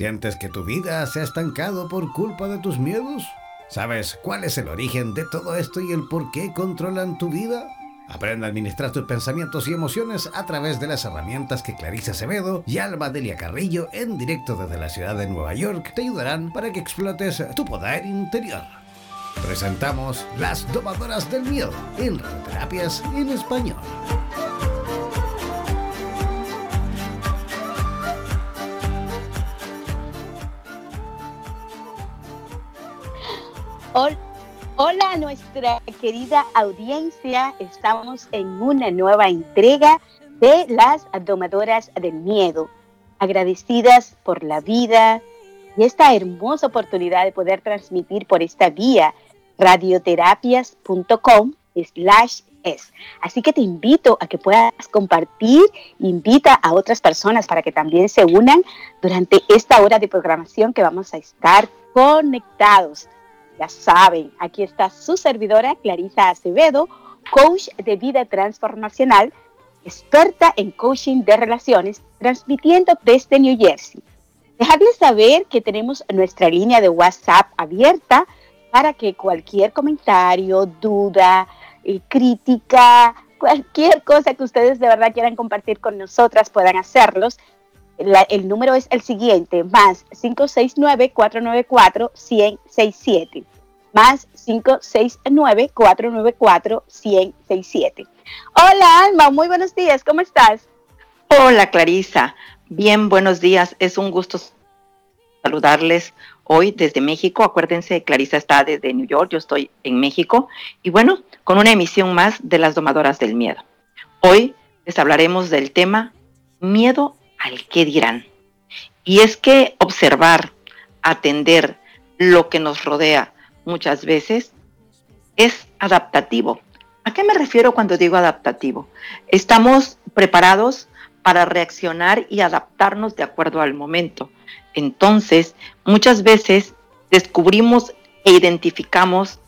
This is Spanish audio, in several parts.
¿Sientes que tu vida se ha estancado por culpa de tus miedos? ¿Sabes cuál es el origen de todo esto y el por qué controlan tu vida? Aprende a administrar tus pensamientos y emociones a través de las herramientas que Clarisa Acevedo y Alba Delia Carrillo en directo desde la ciudad de Nueva York te ayudarán para que explotes tu poder interior. Presentamos Las Domadoras del Miedo en Radioterapias en Español. Hola, nuestra querida audiencia. Estamos en una nueva entrega de las domadoras del miedo. Agradecidas por la vida y esta hermosa oportunidad de poder transmitir por esta vía radioterapias.com slash es. Así que te invito a que puedas compartir, invita a otras personas para que también se unan durante esta hora de programación que vamos a estar conectados ya saben, aquí está su servidora Clarisa Acevedo, coach de vida transformacional, experta en coaching de relaciones, transmitiendo desde New Jersey. Dejarles saber que tenemos nuestra línea de WhatsApp abierta para que cualquier comentario, duda, eh, crítica, cualquier cosa que ustedes de verdad quieran compartir con nosotras puedan hacerlos el número es el siguiente, más 569-494-1067, más 569-494-1067. Hola Alma, muy buenos días, ¿cómo estás? Hola Clarisa, bien, buenos días, es un gusto saludarles hoy desde México. Acuérdense, Clarisa está desde New York, yo estoy en México, y bueno, con una emisión más de las domadoras del miedo. Hoy les hablaremos del tema miedo al que dirán. Y es que observar, atender lo que nos rodea muchas veces es adaptativo. ¿A qué me refiero cuando digo adaptativo? Estamos preparados para reaccionar y adaptarnos de acuerdo al momento. Entonces, muchas veces descubrimos e identificamos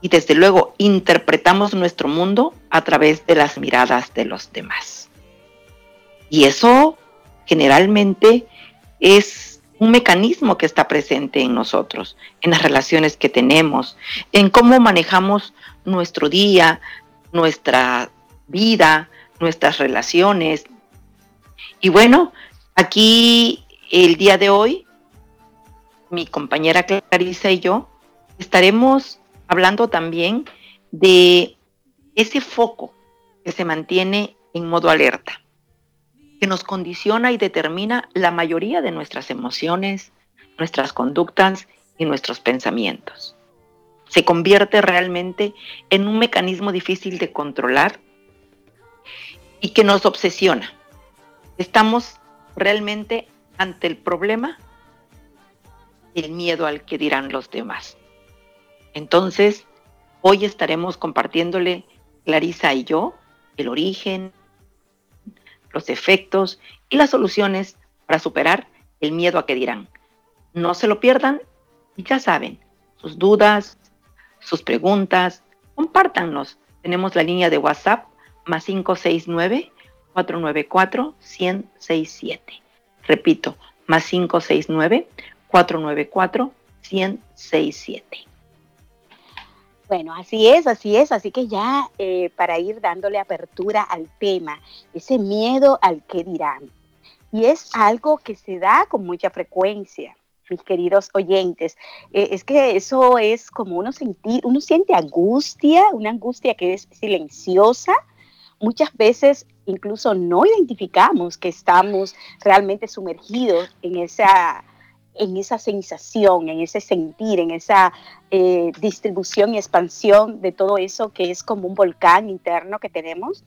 y desde luego interpretamos nuestro mundo a través de las miradas de los demás. Y eso generalmente es un mecanismo que está presente en nosotros, en las relaciones que tenemos, en cómo manejamos nuestro día, nuestra vida, nuestras relaciones. Y bueno, aquí el día de hoy, mi compañera Clarisa y yo estaremos hablando también de ese foco que se mantiene en modo alerta que nos condiciona y determina la mayoría de nuestras emociones, nuestras conductas y nuestros pensamientos. Se convierte realmente en un mecanismo difícil de controlar y que nos obsesiona. Estamos realmente ante el problema el miedo al que dirán los demás. Entonces, hoy estaremos compartiéndole Clarisa y yo el origen, los efectos y las soluciones para superar el miedo a que dirán. No se lo pierdan y ya saben, sus dudas, sus preguntas, compártanlos. Tenemos la línea de WhatsApp más 569-494-1067. Repito, más 569-494-1067. Bueno, así es, así es. Así que ya eh, para ir dándole apertura al tema, ese miedo al que dirán. Y es algo que se da con mucha frecuencia, mis queridos oyentes. Eh, es que eso es como uno sentir, uno siente angustia, una angustia que es silenciosa. Muchas veces incluso no identificamos que estamos realmente sumergidos en esa en esa sensación, en ese sentir, en esa eh, distribución y expansión de todo eso que es como un volcán interno que tenemos.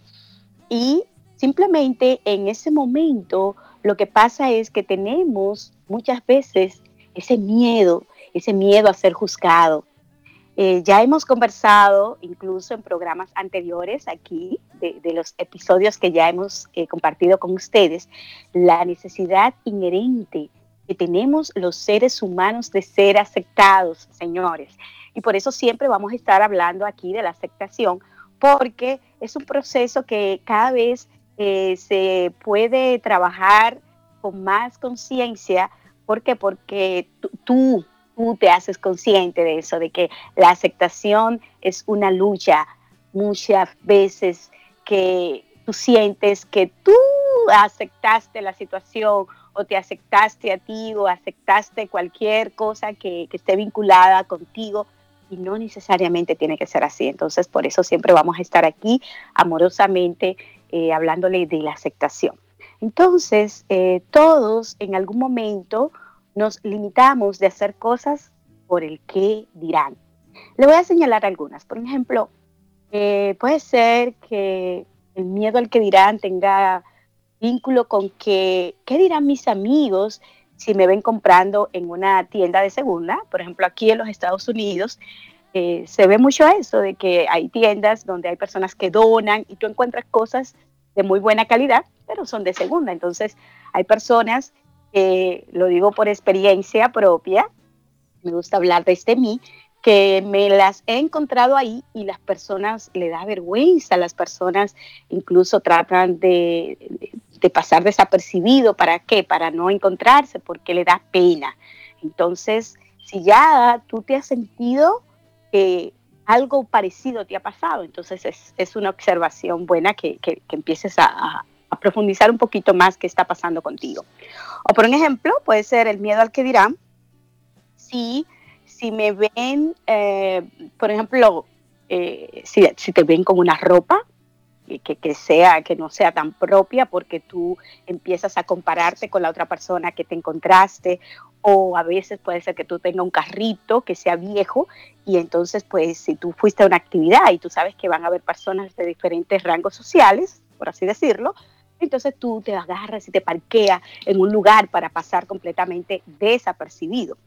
Y simplemente en ese momento Lo que pasa es que tenemos muchas veces ese miedo, ese miedo a ser juzgado. Eh, ya hemos conversado incluso en programas anteriores aquí, de, los episodios que ya hemos eh, compartido con ustedes, la necesidad inherente que tenemos los seres humanos de ser aceptados, señores. Y por eso siempre vamos a estar hablando aquí de la aceptación, porque es un proceso que cada vez eh, se puede trabajar con más conciencia. ¿Por qué? Porque tú, tú te haces consciente de eso, de que la aceptación es una lucha muchas veces que tú sientes que tú aceptaste la situación o te aceptaste a ti o aceptaste cualquier cosa que, esté vinculada contigo y no necesariamente tiene que ser así. Entonces, por eso siempre vamos a estar aquí amorosamente eh, hablándole de la aceptación. Entonces, eh, todos en algún momento nos limitamos de hacer cosas por el que dirán. Le voy a señalar algunas. Por ejemplo, eh, puede ser que el miedo al que dirán tenga vínculo con que, ¿qué dirán mis amigos si me ven comprando en una tienda de segunda? Por ejemplo, aquí en los Estados Unidos eh, se ve mucho eso, de que hay tiendas donde hay personas que donan y tú encuentras cosas de muy buena calidad, pero son de segunda. Entonces, hay personas, que, lo digo por experiencia propia, me gusta hablar de este mí, que me las he encontrado ahí y las personas le da vergüenza, las personas incluso tratan de, de pasar desapercibido. ¿Para qué? Para no encontrarse, porque le da pena. Entonces, si ya tú te has sentido que algo parecido te ha pasado, entonces es, una observación buena que, empieces a, profundizar un poquito más qué está pasando contigo. O por un ejemplo, puede ser el miedo al que dirán. Si, si me ven, eh, por ejemplo, eh, si, si te ven con una ropa que, sea, que no sea tan propia porque tú empiezas a compararte con la otra persona que te encontraste o a veces puede ser que tú tengas un carrito que sea viejo y entonces pues si tú fuiste a una actividad y tú sabes que van a haber personas de diferentes rangos sociales, por así decirlo, entonces tú te agarras y te parqueas en un lugar para pasar completamente desapercibido.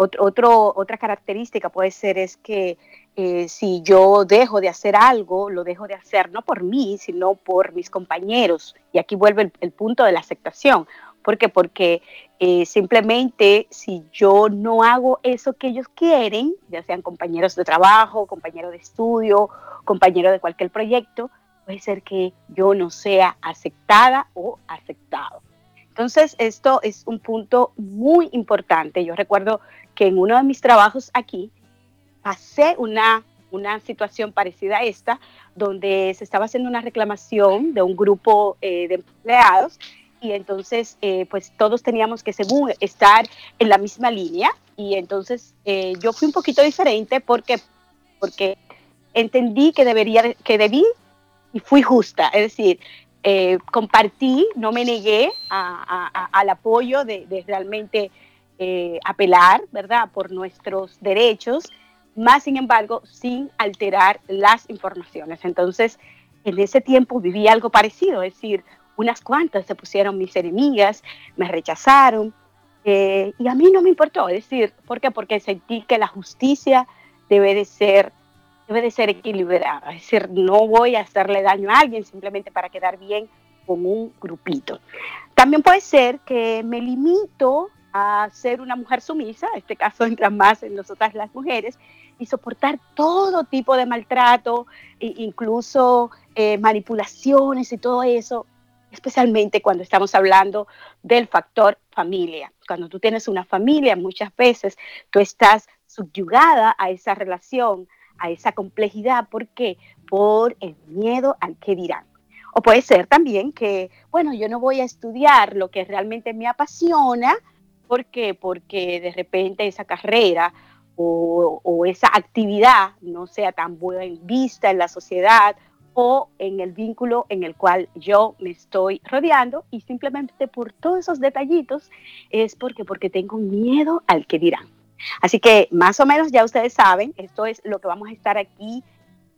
Otro, otra característica puede ser es que eh, si yo dejo de hacer algo, lo dejo de hacer no por mí, sino por mis compañeros. Y aquí vuelve el, punto de la aceptación. ¿Por qué? Porque eh, simplemente si yo no hago eso que ellos quieren, ya sean compañeros de trabajo, compañeros de estudio, compañeros de cualquier proyecto, puede ser que yo no sea aceptada o aceptado. Entonces, esto es un punto muy importante. Yo recuerdo que en uno de mis trabajos aquí pasé una, una situación parecida a esta, donde se estaba haciendo una reclamación de un grupo eh, de empleados y entonces eh, pues todos teníamos que según estar en la misma línea y entonces eh, yo fui un poquito diferente porque, porque entendí que debería, que debí y fui justa, es decir, compartí, no me negué al apoyo de, de realmente eh, apelar, ¿verdad?, por nuestros derechos, más sin embargo, sin alterar las informaciones. Entonces, en ese tiempo viví algo parecido, es decir, unas cuantas se pusieron mis enemigas, me rechazaron, eh, y a mí no me importó, es decir, ¿por qué? Porque sentí que la justicia debe de ser debe de ser equilibrada, es decir, no voy a hacerle daño a alguien simplemente para quedar bien con un grupito. También puede ser que me limito a ser una mujer sumisa, en este caso entra más en nosotras las mujeres, y soportar todo tipo de maltrato, e incluso eh, manipulaciones y todo eso, especialmente cuando estamos hablando del factor familia. Cuando tú tienes una familia, muchas veces tú estás subyugada a esa relación, a esa complejidad. ¿Por qué? Por el miedo al que dirán. O puede ser también que, bueno, yo no voy a estudiar lo que realmente me apasiona, ¿Por qué? Porque de repente esa carrera o, esa actividad no sea tan buena vista en la sociedad o en el vínculo en el cual yo me estoy rodeando y simplemente por todos esos detallitos es porque, porque tengo miedo al que dirán. Así que más o menos ya ustedes saben, esto es lo que vamos a estar aquí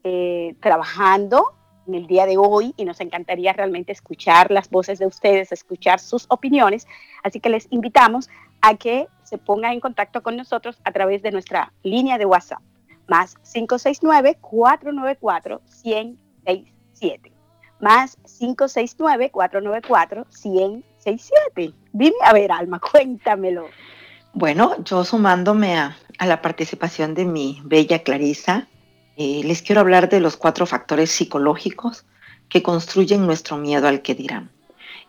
eh, trabajando en el día de hoy y nos encantaría realmente escuchar las voces de ustedes, escuchar sus opiniones. Así que les invitamos a que se pongan en contacto con nosotros a través de nuestra línea de WhatsApp, más 569-494-1067. Más 569-494-1067. Dime, a ver, Alma, cuéntamelo. Bueno, yo sumándome a, la participación de mi bella Clarisa, eh, les quiero hablar de los cuatro factores psicológicos que construyen nuestro miedo al que dirán.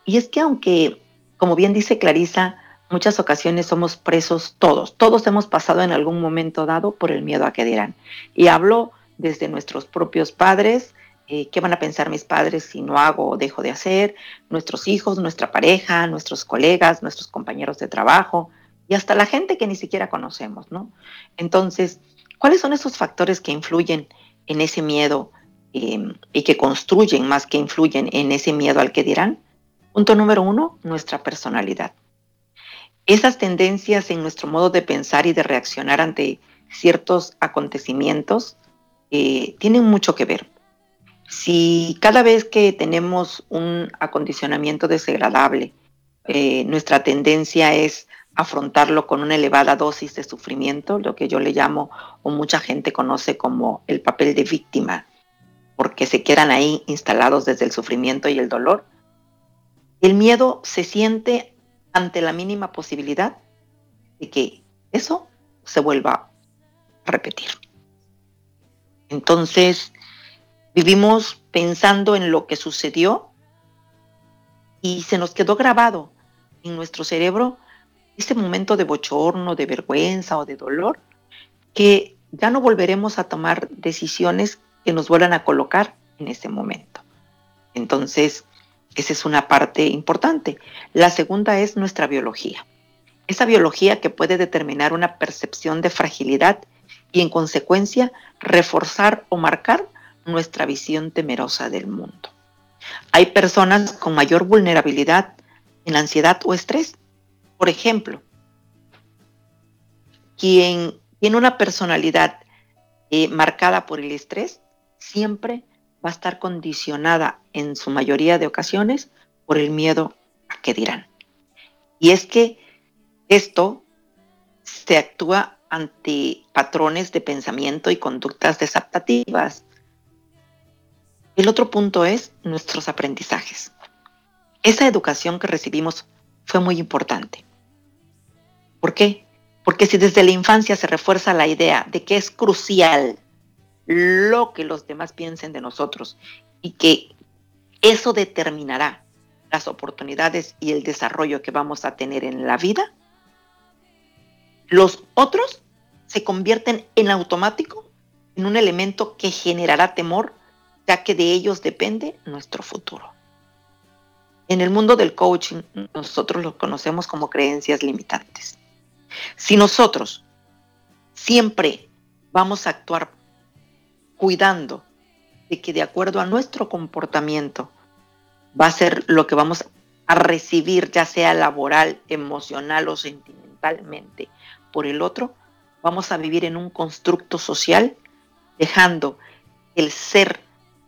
Y es que aunque, como bien dice Clarisa, muchas ocasiones somos presos todos, todos hemos pasado en algún momento dado por el miedo a que dirán. Y hablo desde nuestros propios padres, eh, qué van a pensar mis padres si no hago o dejo de hacer, nuestros hijos, nuestra pareja, nuestros colegas, nuestros compañeros de trabajo, y hasta la gente que ni siquiera conocemos, ¿no? Entonces, ¿cuáles son esos factores que influyen en ese miedo em, y que construyen más que influyen en ese miedo al que dirán? Punto número uno, nuestra personalidad. Esas tendencias en nuestro modo de pensar y de reaccionar ante ciertos acontecimientos eh, tienen mucho que ver. Si cada vez que tenemos un acondicionamiento desagradable, eh, nuestra tendencia es afrontarlo con una elevada dosis de sufrimiento, lo que yo le llamo o mucha gente conoce como el papel de víctima, porque se quedan ahí instalados desde el sufrimiento y el dolor. El miedo se siente ante la mínima posibilidad de que eso se vuelva a repetir. Entonces, vivimos pensando en lo que sucedió y se nos quedó grabado en nuestro cerebro ese momento de bochorno, de vergüenza o de dolor, que ya no volveremos a tomar decisiones que nos vuelvan a colocar en ese momento. Entonces, esa es una parte importante. La segunda es nuestra biología. Esa biología que puede determinar una percepción de fragilidad y en consecuencia reforzar o marcar nuestra visión temerosa del mundo. Hay personas con mayor vulnerabilidad en ansiedad o estrés por ejemplo, quien tiene una personalidad eh, marcada por el estrés siempre va a estar condicionada en su mayoría de ocasiones por el miedo a qué dirán. Y es que esto se actúa ante patrones de pensamiento y conductas desadaptativas. El otro punto es nuestros aprendizajes. Esa educación que recibimos fue muy importante. ¿Por qué? Porque si desde la infancia se refuerza la idea de que es crucial lo que los demás piensen de nosotros y que eso determinará las oportunidades y el desarrollo que vamos a tener en la vida, los otros se convierten en automático en un elemento que generará temor, ya que de ellos depende nuestro futuro. En el mundo del coaching nosotros lo conocemos como creencias limitantes. Si nosotros siempre vamos a actuar cuidando de que de acuerdo a nuestro comportamiento va a ser lo que vamos a recibir, ya sea laboral, emocional o sentimentalmente, por el otro, vamos a vivir en un constructo social dejando el ser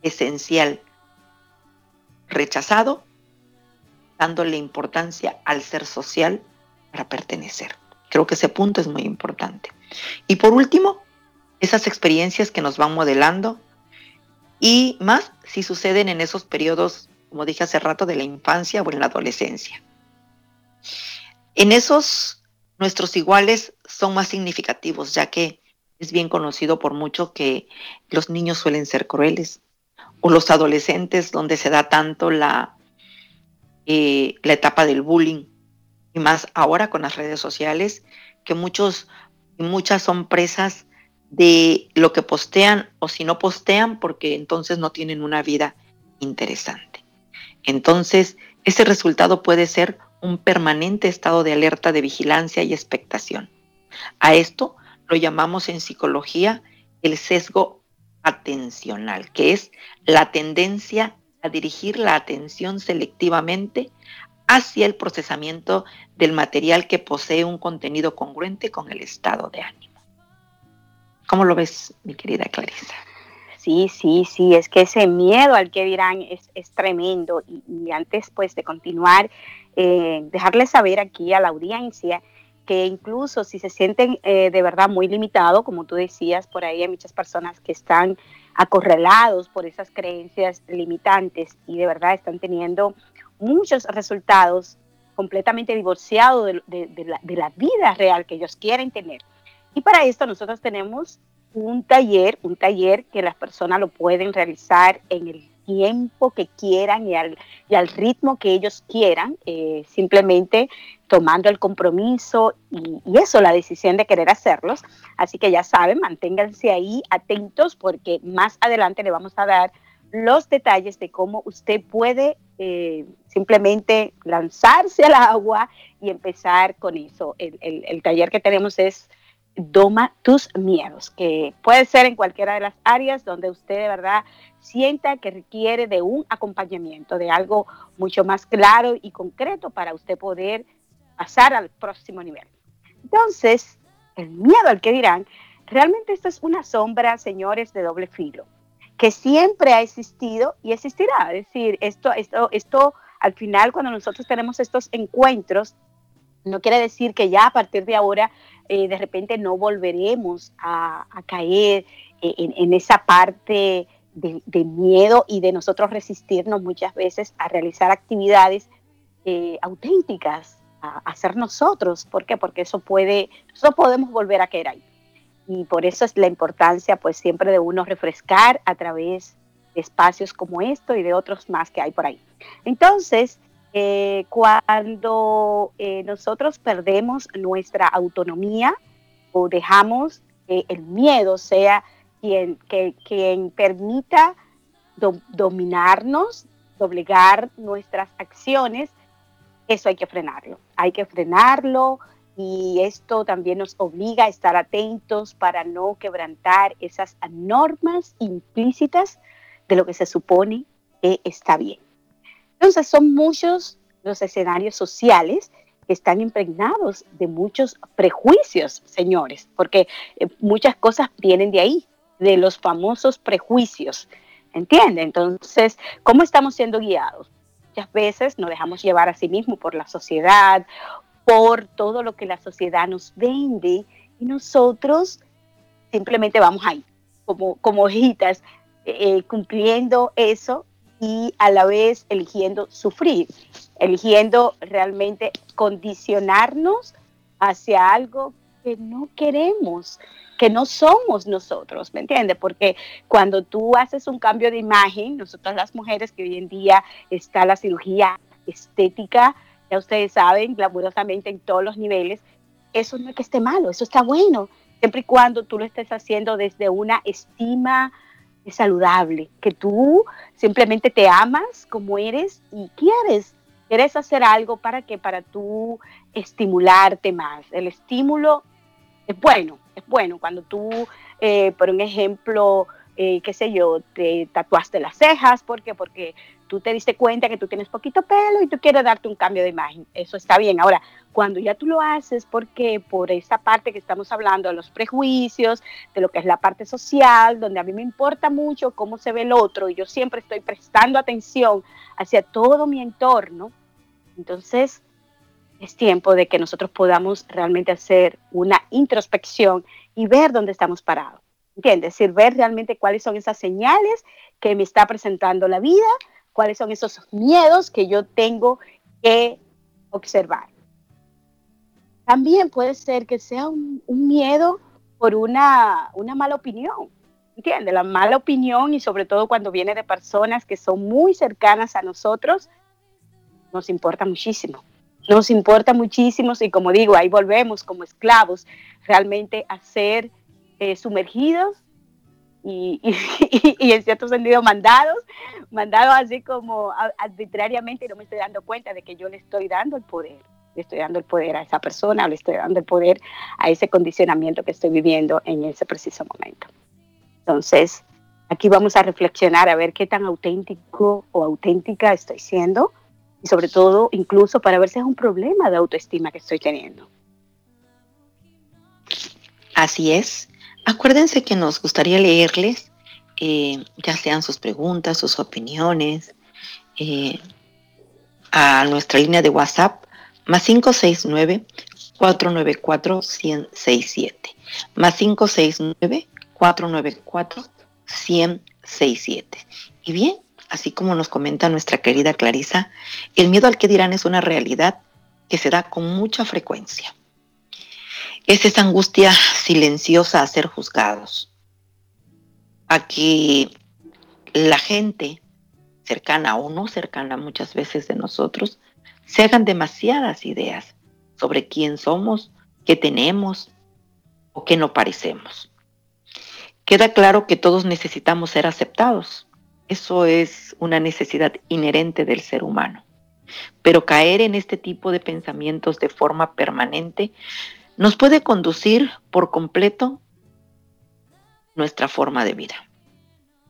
esencial rechazado, dándole importancia al ser social para pertenecer. Creo que ese punto es muy importante. Y por último, esas experiencias que nos van modelando y más si suceden en esos periodos, como dije hace rato, de la infancia o en la adolescencia. En esos, nuestros iguales son más significativos, ya que es bien conocido por mucho que los niños suelen ser crueles, o los adolescentes donde se da tanto la, eh, la etapa del bullying y más ahora con las redes sociales, que muchos y muchas son presas de lo que postean o si no postean porque entonces no tienen una vida interesante. Entonces, ese resultado puede ser un permanente estado de alerta de vigilancia y expectación. A esto lo llamamos en psicología el sesgo atencional, que es la tendencia a dirigir la atención selectivamente hacia el procesamiento del material que posee un contenido congruente con el estado de ánimo. ¿Cómo lo ves, mi querida Clarisa? Sí, sí, sí, es que ese miedo al que dirán es, es tremendo. Y, antes pues de continuar, eh, dejarles saber aquí a la audiencia que incluso si se sienten eh, de verdad muy limitados, como tú decías, por ahí hay muchas personas que están acorralados por esas creencias limitantes y de verdad están teniendo muchos resultados completamente divorciados de, la, vida real que ellos quieren tener. Y para esto nosotros tenemos un taller, un taller que las personas lo pueden realizar en el tiempo que quieran y al, y al ritmo que ellos quieran, eh, simplemente tomando el compromiso y, y, eso, la decisión de querer hacerlos. Así que ya saben, manténganse ahí atentos porque más adelante le vamos a dar los detalles de cómo usted puede eh, simplemente lanzarse al agua y empezar con eso. El, el, el taller que tenemos es Doma tus miedos, que puede ser en cualquiera de las áreas donde usted de verdad sienta que requiere de un acompañamiento, de algo mucho más claro y concreto para usted poder pasar al próximo nivel. Entonces, el miedo al que dirán, realmente esto es una sombra, señores, de doble filo, que siempre ha existido y existirá. Es decir, esto, esto, esto al final, cuando nosotros tenemos estos encuentros, no quiere decir que ya a partir de ahora eh, de repente no volveremos a, caer en, esa parte de, miedo y de nosotros resistirnos muchas veces a realizar actividades eh, auténticas, a, ser nosotros. ¿Por qué? Porque eso puede, podemos volver a caer ahí. Y por eso es la importancia, pues, siempre de uno refrescar a través de espacios como esto y de otros más que hay por ahí. Entonces, eh, cuando eh, nosotros perdemos nuestra autonomía o dejamos que el miedo sea quien, que, quien permita dominarnos, doblegar nuestras acciones, eso hay que frenarlo. Hay que frenarlo y esto también nos obliga a estar atentos para no quebrantar esas normas implícitas de lo que se supone que está bien. Entonces son muchos los escenarios sociales que están impregnados de muchos prejuicios, señores, porque eh, muchas cosas vienen de ahí, de los famosos prejuicios. ¿Entiende? Entonces, ¿cómo estamos siendo guiados? Muchas veces nos dejamos llevar a sí mismos por la sociedad, por todo lo que la sociedad nos vende y nosotros simplemente vamos ahí, como, como hojitas, eh, cumpliendo eso y a la vez eligiendo sufrir, eligiendo realmente condicionarnos hacia algo que no queremos, que no somos nosotros, ¿me entiendes? Porque cuando tú haces un cambio de imagen, nosotras las mujeres que hoy en día está la cirugía estética, ya ustedes saben, glamurosamente en todos los niveles, eso no es que esté malo, eso está bueno, siempre y cuando tú lo estés haciendo desde una estima es saludable, que tú simplemente te amas como eres y quieres, quieres hacer algo para que para tú estimularte más. El estímulo es bueno, es bueno cuando tú, eh, por un ejemplo, eh, qué sé yo, te tatuaste las cejas, ¿por qué? Porque tú te diste cuenta que tú tienes poquito pelo y tú quieres darte un cambio de imagen. Eso está bien. Ahora, cuando ya tú lo haces, porque por esa parte que estamos hablando de los prejuicios, de lo que es la parte social, donde a mí me importa mucho cómo se ve el otro y yo siempre estoy prestando atención hacia todo mi entorno, entonces es tiempo de que nosotros podamos realmente hacer una introspección y ver dónde estamos parados. ¿Entiendes? Es decir, ver realmente cuáles son esas señales que me está presentando la vida, cuáles son esos miedos que yo tengo que observar. También puede ser que sea un, miedo por una, una mala opinión. ¿Entiendes? La mala opinión y sobre todo cuando viene de personas que son muy cercanas a nosotros, nos importa muchísimo. Nos importa muchísimo y como digo, ahí volvemos como esclavos realmente a ser eh, sumergidos y, y, en cierto sentido mandados, mandados así como arbitrariamente y no me estoy dando cuenta de que yo le estoy dando el poder, le estoy dando el poder a esa persona, le estoy dando el poder a ese condicionamiento que estoy viviendo en ese preciso momento. Entonces, aquí vamos a reflexionar a ver qué tan auténtico o auténtica estoy siendo y sobre todo incluso para ver si es un problema de autoestima que estoy teniendo. Así es. Acuérdense que nos gustaría leerles eh, ya sean sus preguntas, sus opiniones, eh, a nuestra línea de WhatsApp más 569 494 167 más 569 494 167 y bien así como nos comenta nuestra querida Clarisa el miedo al que dirán es una realidad que se da con mucha frecuencia es esa angustia silenciosa a ser juzgados a que la gente cercana o no cercana muchas veces de nosotros, se hagan demasiadas ideas sobre quién somos, qué tenemos o qué no parecemos. Queda claro que todos necesitamos ser aceptados. Eso es una necesidad inherente del ser humano. Pero caer en este tipo de pensamientos de forma permanente nos puede conducir por completo nuestra forma de vida.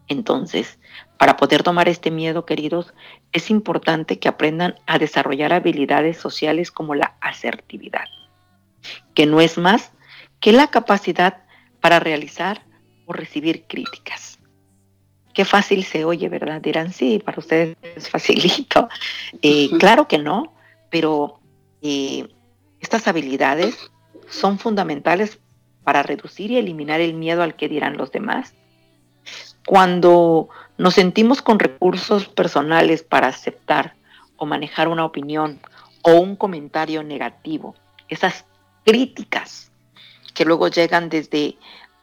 Entonces, para poder tomar este miedo, queridos, es importante que aprendan a desarrollar habilidades sociales como la asertividad, que no es más que la capacidad para realizar o recibir críticas. Qué fácil se oye, ¿verdad? Dirán, sí, para ustedes es facilito. Eh, claro que no, pero eh, estas habilidades son fundamentales para reducir y eliminar el miedo al que dirán los demás cuando nos sentimos con recursos personales para aceptar o manejar una opinión o un comentario negativo, esas críticas que luego llegan desde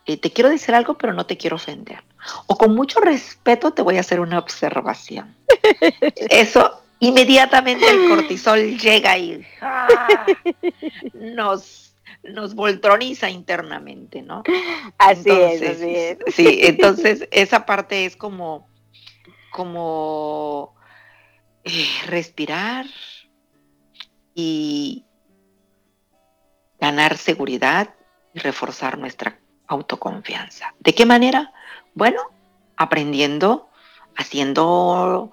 eh, te quiero decir algo pero no te quiero ofender o con mucho respeto te voy a hacer una observación. Eso inmediatamente el cortisol llega y ¡ah! nos nos voltroniza internamente, ¿no? Así es, así es. Sí, entonces esa parte es como, como eh, respirar y ganar seguridad y reforzar nuestra autoconfianza. ¿De qué manera? Bueno, aprendiendo, haciendo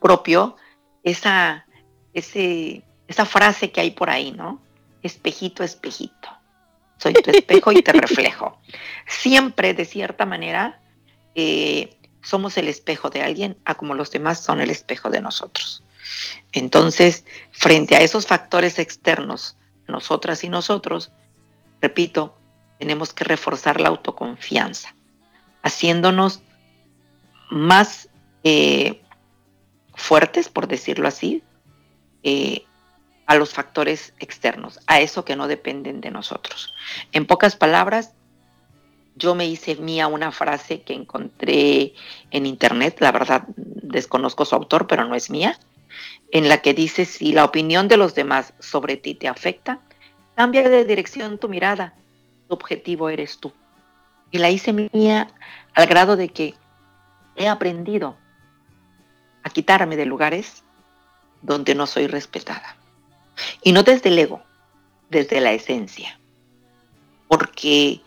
propio esa, ese, esa frase que hay por ahí, ¿no? Espejito, espejito. Soy tu espejo y te reflejo. Siempre, de cierta manera, eh, somos el espejo de alguien, a como los demás son el espejo de nosotros. Entonces, frente a esos factores externos, nosotras y nosotros, repito, tenemos que reforzar la autoconfianza, haciéndonos más eh, fuertes, por decirlo así, eh, a los factores externos, a eso que no dependen de nosotros. En pocas palabras, yo me hice mía una frase que encontré en internet, la verdad desconozco su autor, pero no es mía, en la que dice, si la opinión de los demás sobre ti te afecta, cambia de dirección tu mirada, tu objetivo eres tú. Y la hice mía al grado de que he aprendido a quitarme de lugares donde no soy respetada. Y no desde el ego, desde la esencia. Porque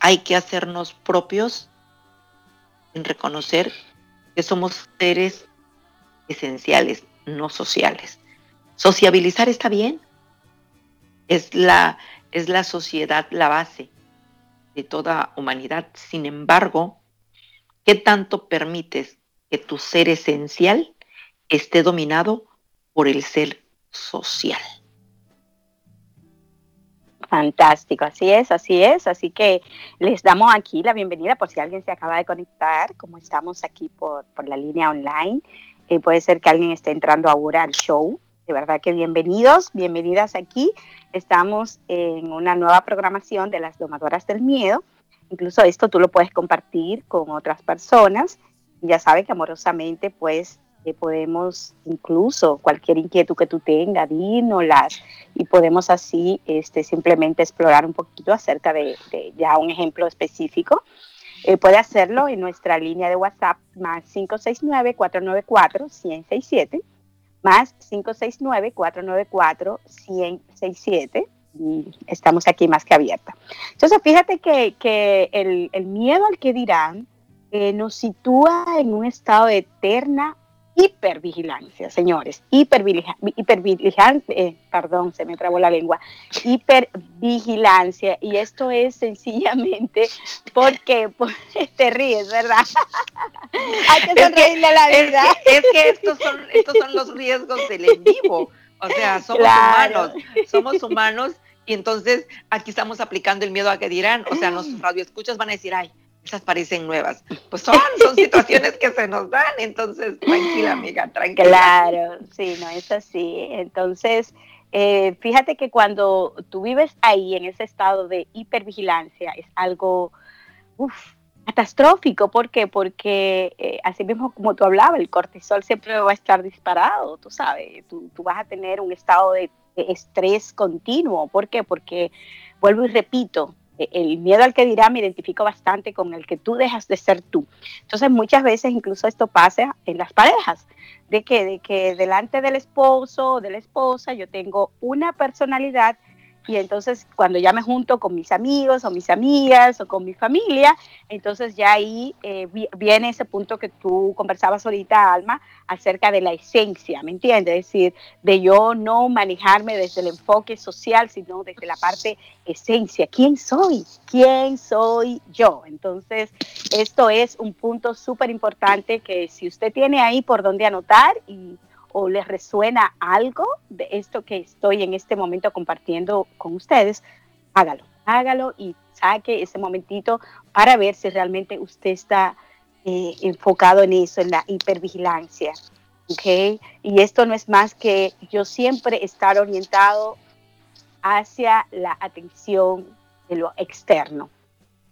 hay que hacernos propios en reconocer que somos seres esenciales, no sociales. Sociabilizar está bien. Es la, es la sociedad la base de toda humanidad. Sin embargo, ¿qué tanto permites que tu ser esencial esté dominado por el ser social. Fantástico, así es, así es. Así que les damos aquí la bienvenida por si alguien se acaba de conectar, como estamos aquí por, la línea online. Eh, puede ser que alguien esté entrando ahora al show. De verdad que bienvenidos, bienvenidas aquí. Estamos en una nueva programación de las domadoras del miedo. Incluso esto tú lo puedes compartir con otras personas. Ya saben que amorosamente pues podemos incluso cualquier inquietud que tú tengas, dínolas y podemos así este, simplemente explorar un poquito acerca de, ya un ejemplo específico. Eh, puede hacerlo en nuestra línea de WhatsApp más 569-494-167, más 569-494-167 y estamos aquí más que abierta. Entonces, fíjate que, que el, el, miedo al que dirán eh, nos sitúa en un estado de eterna hipervigilancia, señores, hipervigilancia, eh, perdón, se me trabó la lengua, hipervigilancia, y esto es sencillamente porque, te ríes, ¿verdad? Hay que sonreírle a la vida. Es que, estos, son, estos son los riesgos del en vivo, o sea, somos humanos, somos humanos, y entonces aquí estamos aplicando el miedo a que dirán, o sea, los radioescuchas van a decir, ay, esas parecen nuevas. Pues son, son situaciones que se nos dan, entonces tranquila amiga, tranquila. Claro, sí, no es así. Entonces, eh, fíjate que cuando tú vives ahí en ese estado de hipervigilancia es algo catastrófico. ¿Por qué? Porque eh, así mismo como tú hablabas, el cortisol siempre va a estar disparado, tú sabes, tú, tú vas a tener un estado de estrés continuo. ¿Por qué? Porque, vuelvo y repito, el miedo al que dirá me identifico bastante con el que tú dejas de ser tú. Entonces muchas veces incluso esto pasa en las parejas, de que, de que delante del esposo o de la esposa yo tengo una personalidad y entonces cuando ya me junto con mis amigos o mis amigas o con mi familia, entonces ya ahí eh, viene ese punto que tú conversabas ahorita, Alma, acerca de la esencia, ¿me entiendes? Es decir, de yo no manejarme desde el enfoque social, sino desde la parte esencia. ¿Quién soy? ¿Quién soy yo? Entonces, esto es un punto súper importante que si usted tiene ahí por donde anotar y o les resuena algo de esto que estoy en este momento compartiendo con ustedes, hágalo, hágalo y saque ese momentito para ver si realmente usted está eh, enfocado en eso, en la hipervigilancia. ¿okay? Y esto no es más que yo siempre estar orientado hacia la atención de lo externo.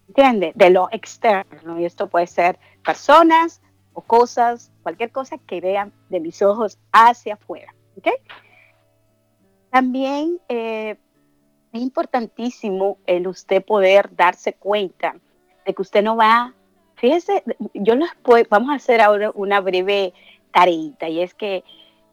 ¿Entiende? De lo externo. Y esto puede ser personas, o cosas, cualquier cosa que vean de mis ojos hacia afuera. ¿okay? También eh, es importantísimo el usted poder darse cuenta de que usted no va, fíjese, yo les puedo, vamos a hacer ahora una breve tareita y es que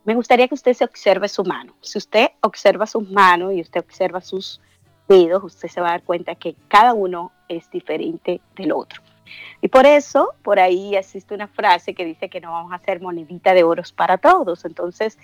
me gustaría que usted se observe su mano. Si usted observa sus manos y usted observa sus dedos, usted se va a dar cuenta que cada uno es diferente del otro. Y por eso, por ahí existe una frase que dice que no vamos a hacer monedita de oros para todos. Entonces,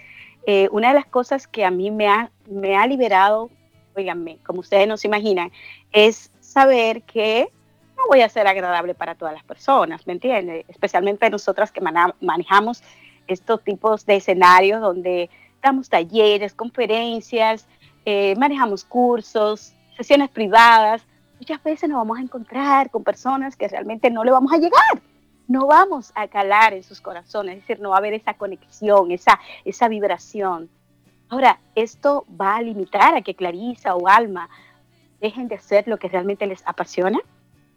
eh, una de las cosas que a mí me ha, me ha liberado, oiganme, como ustedes no se imaginan, es saber que no voy a ser agradable para todas las personas, ¿me entiende? Especialmente nosotras que manejamos estos tipos de escenarios donde damos talleres, conferencias, eh, manejamos cursos, sesiones privadas muchas veces nos vamos a encontrar con personas que realmente no le vamos a llegar, no vamos a calar en sus corazones, es decir, no va a haber esa conexión, esa, esa vibración. Ahora, esto va a limitar a que Clarisa o Alma dejen de hacer lo que realmente les apasiona,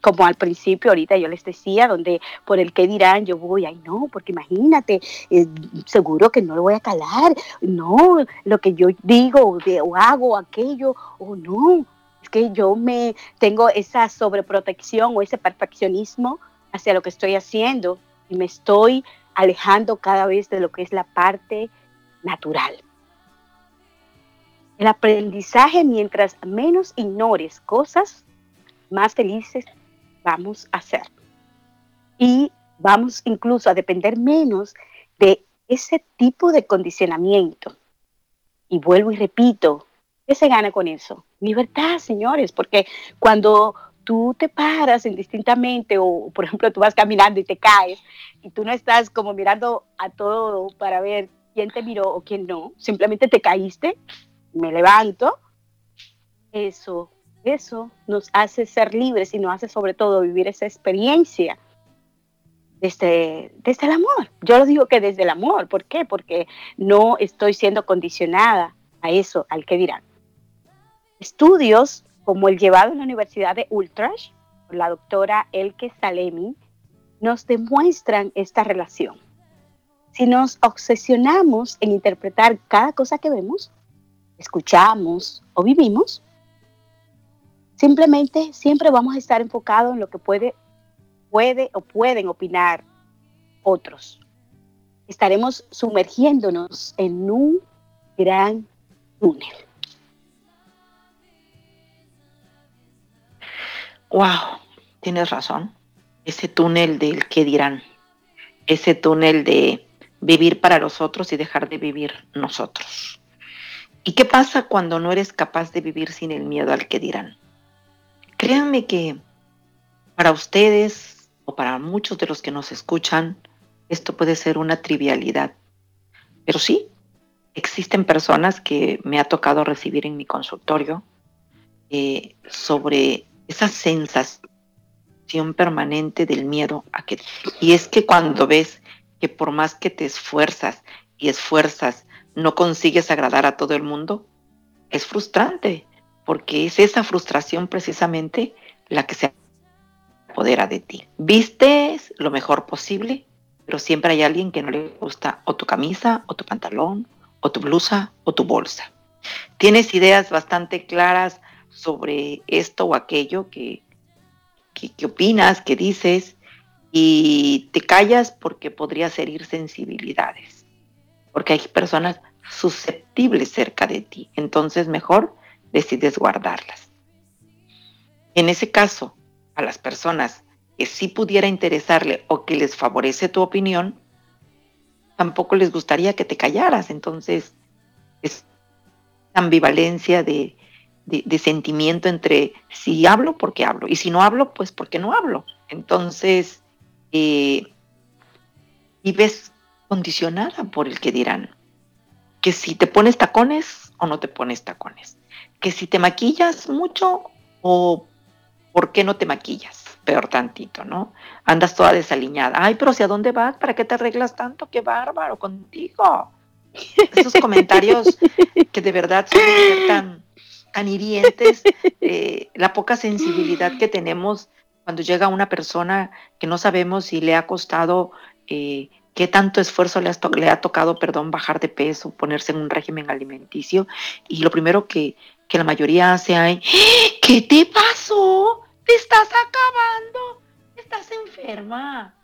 como al principio, ahorita yo les decía, donde por el que dirán, yo voy, ay no, porque imagínate, eh, seguro que no lo voy a calar, no, lo que yo digo o, o hago aquello, o no, que yo me tengo esa sobreprotección o ese perfeccionismo hacia lo que estoy haciendo y me estoy alejando cada vez de lo que es la parte natural. El aprendizaje, mientras menos ignores cosas, más felices vamos a ser. Y vamos incluso a depender menos de ese tipo de condicionamiento. Y vuelvo y repito, ¿qué se gana con eso? libertad, señores, porque cuando tú te paras indistintamente o, por ejemplo, tú vas caminando y te caes y tú no estás como mirando a todo para ver quién te miró o quién no, simplemente te caíste, me levanto, eso, eso nos hace ser libres y nos hace sobre todo vivir esa experiencia desde, desde el amor. Yo lo digo que desde el amor, ¿por qué? Porque no estoy siendo condicionada a eso, al que dirán. Estudios como el llevado en la Universidad de Utrecht por la doctora Elke Salemi nos demuestran esta relación. Si nos obsesionamos en interpretar cada cosa que vemos, escuchamos o vivimos, simplemente siempre vamos a estar enfocados en lo que puede, puede o pueden opinar otros. Estaremos sumergiéndonos en un gran túnel. Wow, tienes razón. Ese túnel del que dirán, ese túnel de vivir para los otros y dejar de vivir nosotros. ¿Y qué pasa cuando no eres capaz de vivir sin el miedo al que dirán? Créanme que para ustedes o para muchos de los que nos escuchan, esto puede ser una trivialidad. Pero sí, existen personas que me ha tocado recibir en mi consultorio eh, sobre esa sensación permanente del miedo a que y es que cuando ves que por más que te esfuerzas y esfuerzas no consigues agradar a todo el mundo es frustrante porque es esa frustración precisamente la que se apodera de ti. Vistes lo mejor posible pero siempre hay alguien que no le gusta o tu camisa o tu pantalón o tu blusa o tu bolsa. Tienes ideas bastante claras sobre esto o aquello que, que, opinas, que dices, y te callas porque podría herir sensibilidades, porque hay personas susceptibles cerca de ti, entonces mejor decides guardarlas. En ese caso, a las personas que sí pudiera interesarle o que les favorece tu opinión, tampoco les gustaría que te callaras, entonces es ambivalencia de de, sentimiento entre si hablo, porque hablo, y si no hablo, pues porque no hablo. Entonces, eh, vives condicionada por el que dirán. Que si te pones tacones o no te pones tacones. Que si te maquillas mucho o por qué no te maquillas. Peor tantito, ¿no? Andas toda desaliñada. Ay, pero ¿hacia dónde vas? ¿Para qué te arreglas tanto? ¡Qué bárbaro contigo! Esos comentarios que de verdad son tan tan hirientes, eh, la poca sensibilidad que tenemos cuando llega una persona que no sabemos si le ha costado, eh, qué tanto esfuerzo le, le, ha tocado, perdón, bajar de peso, ponerse en un régimen alimenticio. Y lo primero que, que la mayoría hace es, ¿qué te pasó? ¿Te estás acabando? ¿Estás enferma?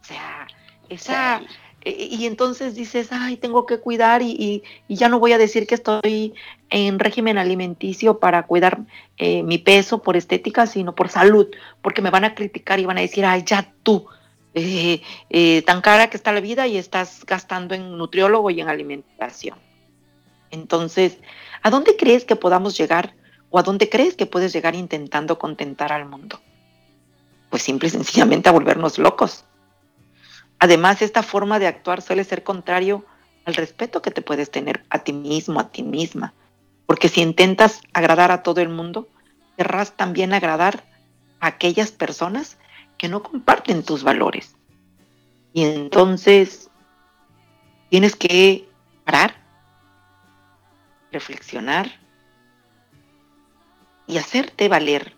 O sea, esa... Eh, y entonces dices, ay, tengo que cuidar y, ya no voy a decir que estoy en régimen alimenticio para cuidar eh, mi peso por estética, sino por salud, porque me van a criticar y van a decir, ay, ya tú, eh, tan cara que está la vida y estás gastando en nutriólogo y en alimentación. Entonces, ¿a dónde crees que podamos llegar o a dónde crees que puedes llegar intentando contentar al mundo? Pues simple y sencillamente a volvernos locos Además, esta forma de actuar suele ser contrario al respeto que te puedes tener a ti mismo, a ti misma. Porque si intentas agradar a todo el mundo, querrás también agradar a aquellas personas que no comparten tus valores. Y entonces tienes que parar, reflexionar y hacerte valer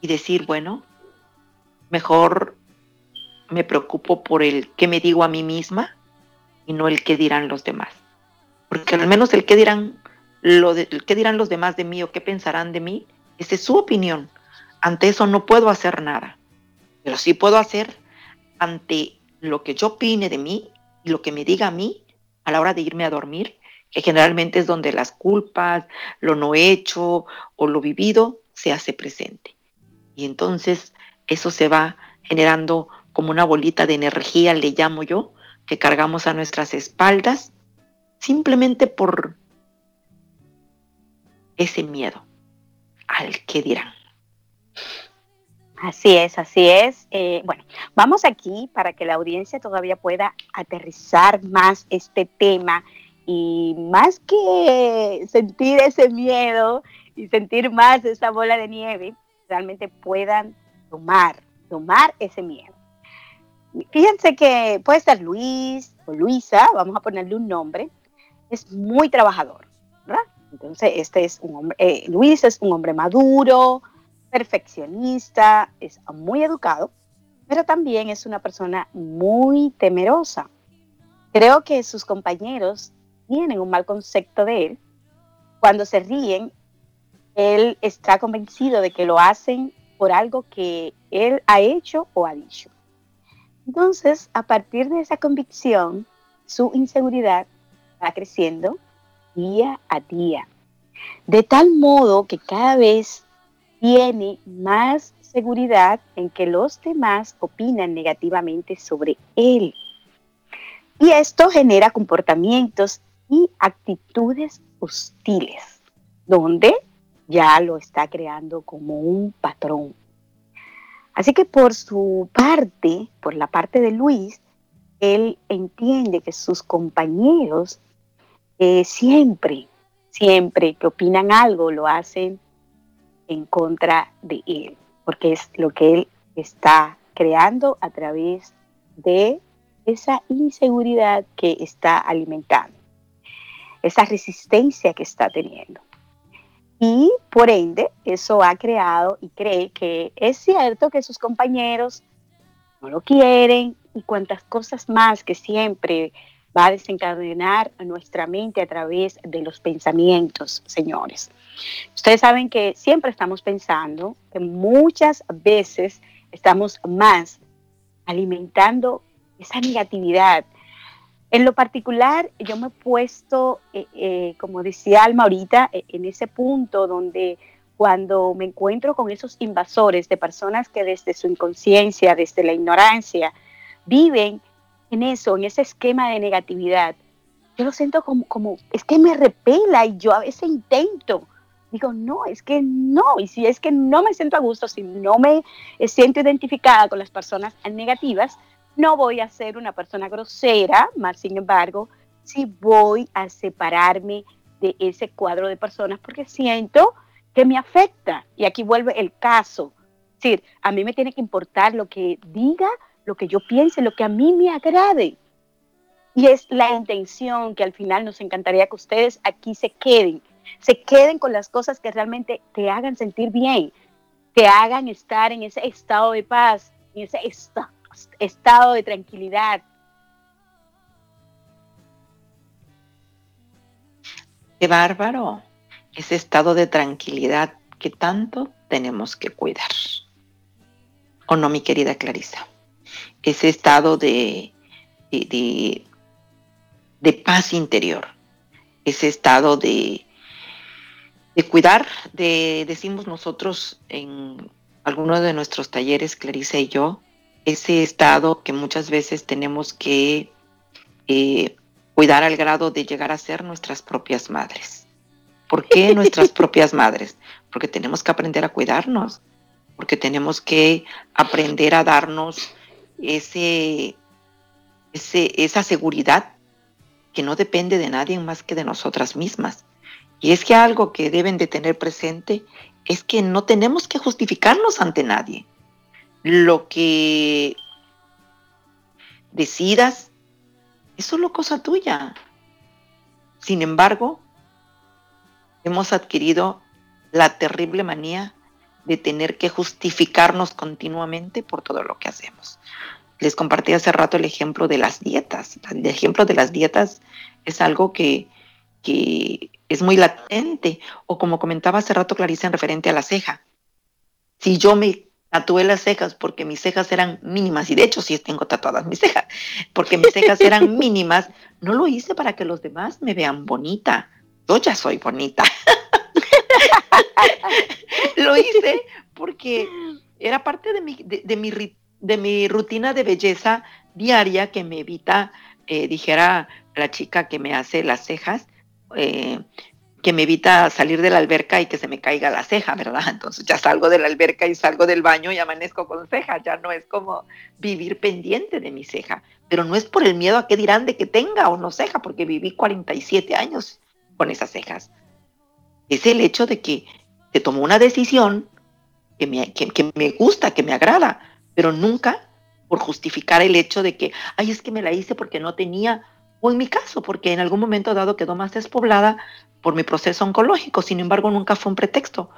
y decir, bueno, mejor me preocupo por el que me digo a mí misma y no el que dirán los demás. Porque al menos el que dirán, lo el que dirán los demás de mí o qué pensarán de mí, esa es su opinión. Ante eso no puedo hacer nada. Pero sí puedo hacer ante lo que yo opine de mí y lo que me diga a mí a la hora de irme a dormir, que generalmente es donde las culpas, lo no hecho o lo vivido se hace presente. Y entonces eso se va generando como una bolita de energía, le llamo yo, que cargamos a nuestras espaldas, simplemente por ese miedo al que dirán. Así es, así es. Eh, bueno, vamos aquí para que la audiencia todavía pueda aterrizar más este tema y más que sentir ese miedo y sentir más esa bola de nieve, realmente puedan tomar, tomar ese miedo. Fíjense que puede ser Luis o Luisa, vamos a ponerle un nombre, es muy trabajador, ¿verdad? Entonces, este es eh, Luis es un hombre maduro, perfeccionista, es muy educado, pero también es una persona muy temerosa. Creo que sus compañeros tienen un mal concepto de él. Cuando se ríen, él está convencido de que lo hacen por algo que él ha hecho o ha dicho. Entonces, a partir de esa convicción, su inseguridad va creciendo día a día, de tal modo que cada vez tiene más seguridad en que los demás opinan negativamente sobre él. Y esto genera comportamientos y actitudes hostiles, donde ya lo está creando como un patrón. Así que por su parte, por la parte de Luis, él entiende que sus compañeros eh, siempre, siempre que opinan algo, lo hacen en contra de él, porque es lo que él está creando a través de esa inseguridad que está alimentando, esa resistencia que está teniendo. Y por ende, eso ha creado y cree que es cierto que sus compañeros no lo quieren y cuantas cosas más que siempre va a desencadenar nuestra mente a través de los pensamientos, señores. Ustedes saben que siempre estamos pensando, que muchas veces estamos más alimentando esa negatividad. En lo particular, yo me he puesto, eh, eh, como decía Alma ahorita, eh, en ese punto donde cuando me encuentro con esos invasores de personas que desde su inconsciencia, desde la ignorancia, viven en eso, en ese esquema de negatividad, yo lo siento como, como, es que me repela y yo a veces intento. Digo, no, es que no, y si es que no me siento a gusto, si no me siento identificada con las personas negativas, no voy a ser una persona grosera, más sin embargo, si voy a separarme de ese cuadro de personas porque siento que me afecta. Y aquí vuelve el caso. Es decir, a mí me tiene que importar lo que diga lo que yo piense, lo que a mí me agrade. Y es la intención que al final nos encantaría que ustedes aquí se queden, se queden con las cosas que realmente te hagan sentir bien, te hagan estar en ese estado de paz, en ese estado de tranquilidad. Qué bárbaro, ese estado de tranquilidad que tanto tenemos que cuidar. ¿O no, mi querida Clarisa? Ese estado de, de, paz interior, ese estado de, de cuidar, de, decimos nosotros en algunos de nuestros talleres, Clarisa y yo, ese estado que muchas veces tenemos que eh, cuidar al grado de llegar a ser nuestras propias madres. ¿Por qué nuestras propias madres? Porque tenemos que aprender a cuidarnos, porque tenemos que aprender a darnos ese, esa seguridad que no depende de nadie más que de nosotras mismas. Y es que algo que deben de tener presente es que no tenemos que justificarnos ante nadie. Lo que decidas es solo cosa tuya. Sin embargo, hemos adquirido la terrible manía de tener que justificarnos continuamente por todo lo que hacemos. Les compartí hace rato el ejemplo de las dietas. El ejemplo de las dietas es algo que, es muy latente. O como comentaba hace rato Clarice en referente a la ceja. Si yo me tatué las cejas porque mis cejas eran mínimas, y de hecho sí tengo tatuadas mis cejas, porque mis cejas eran mínimas, no lo hice para que los demás me vean bonita. Yo ya soy bonita. lo hice porque era parte de mi, de, mi, de mi rutina de belleza diaria que me evita, eh, dijera la chica que me hace las cejas, eh, que me evita salir de la alberca y que se me caiga la ceja, ¿verdad? Entonces ya salgo de la alberca y salgo del baño y amanezco con ceja, ya no es como vivir pendiente de mi ceja, pero no es por el miedo a qué dirán de que tenga o no ceja, porque viví 47 años con esas cejas. Es el hecho de que se tomó una decisión que me, que, me gusta, que me agrada, pero nunca por justificar el hecho de que, ay, es que me la hice porque no tenía, o en mi caso, porque en algún momento dado quedó más despoblada por mi proceso oncológico, sin embargo nunca fue un pretexto.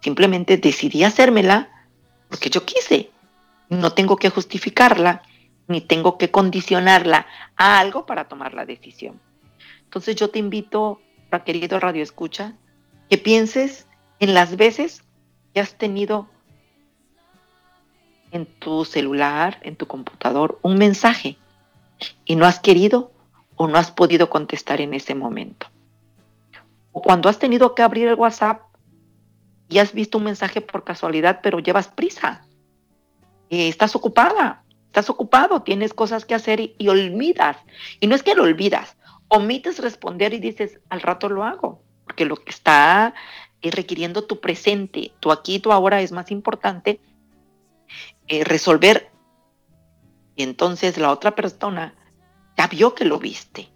Simplemente decidí hacérmela porque yo quise. No tengo que justificarla, ni tengo que condicionarla a algo para tomar la decisión. Entonces yo te invito, querido Radio Escucha, que pienses en las veces que has tenido en tu celular, en tu computador, un mensaje y no has querido o no has podido contestar en ese momento. O cuando has tenido que abrir el WhatsApp y has visto un mensaje por casualidad, pero llevas prisa. Eh, estás ocupada, estás ocupado, tienes cosas que hacer y, olvidas. Y no es que lo olvidas, omites responder y dices, al rato lo hago, porque lo que está eh, requiriendo tu presente, tu aquí, tu ahora es más importante eh, resolver. Y entonces la otra persona ya vio que lo viste.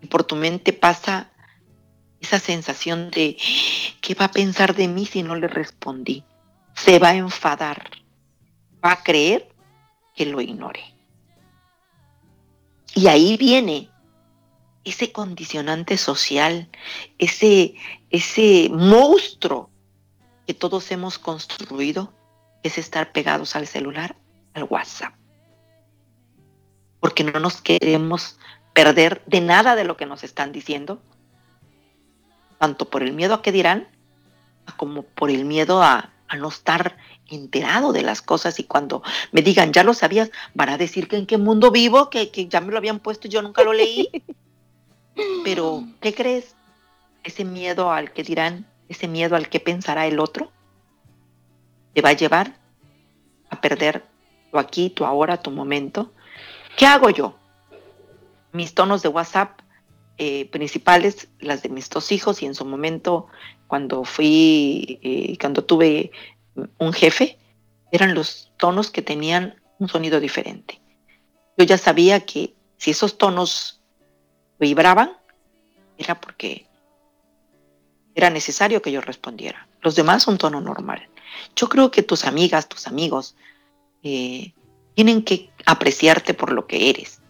Y por tu mente pasa esa sensación de, ¿qué va a pensar de mí si no le respondí? Se va a enfadar, va a creer que lo ignore. Y ahí viene ese condicionante social, ese, ese monstruo que todos hemos construido, es estar pegados al celular, al WhatsApp. Porque no nos queremos perder de nada de lo que nos están diciendo, tanto por el miedo a qué dirán, como por el miedo a, no estar enterado de las cosas y cuando me digan, ya lo sabías, van a decir que en qué mundo vivo, que, que ya me lo habían puesto y yo nunca lo leí. Pero, ¿qué crees? Ese miedo al que dirán, ese miedo al que pensará el otro, te va a llevar a perder tu aquí, tu ahora, tu momento. ¿Qué hago yo? Mis tonos de WhatsApp eh, principales, las de mis dos hijos y en su momento cuando fui, eh, cuando tuve un jefe, eran los tonos que tenían un sonido diferente. Yo ya sabía que si esos tonos vibraban, era porque era necesario que yo respondiera. Los demás un tono normal. Yo creo que tus amigas, tus amigos, eh, tienen que apreciarte por lo que eres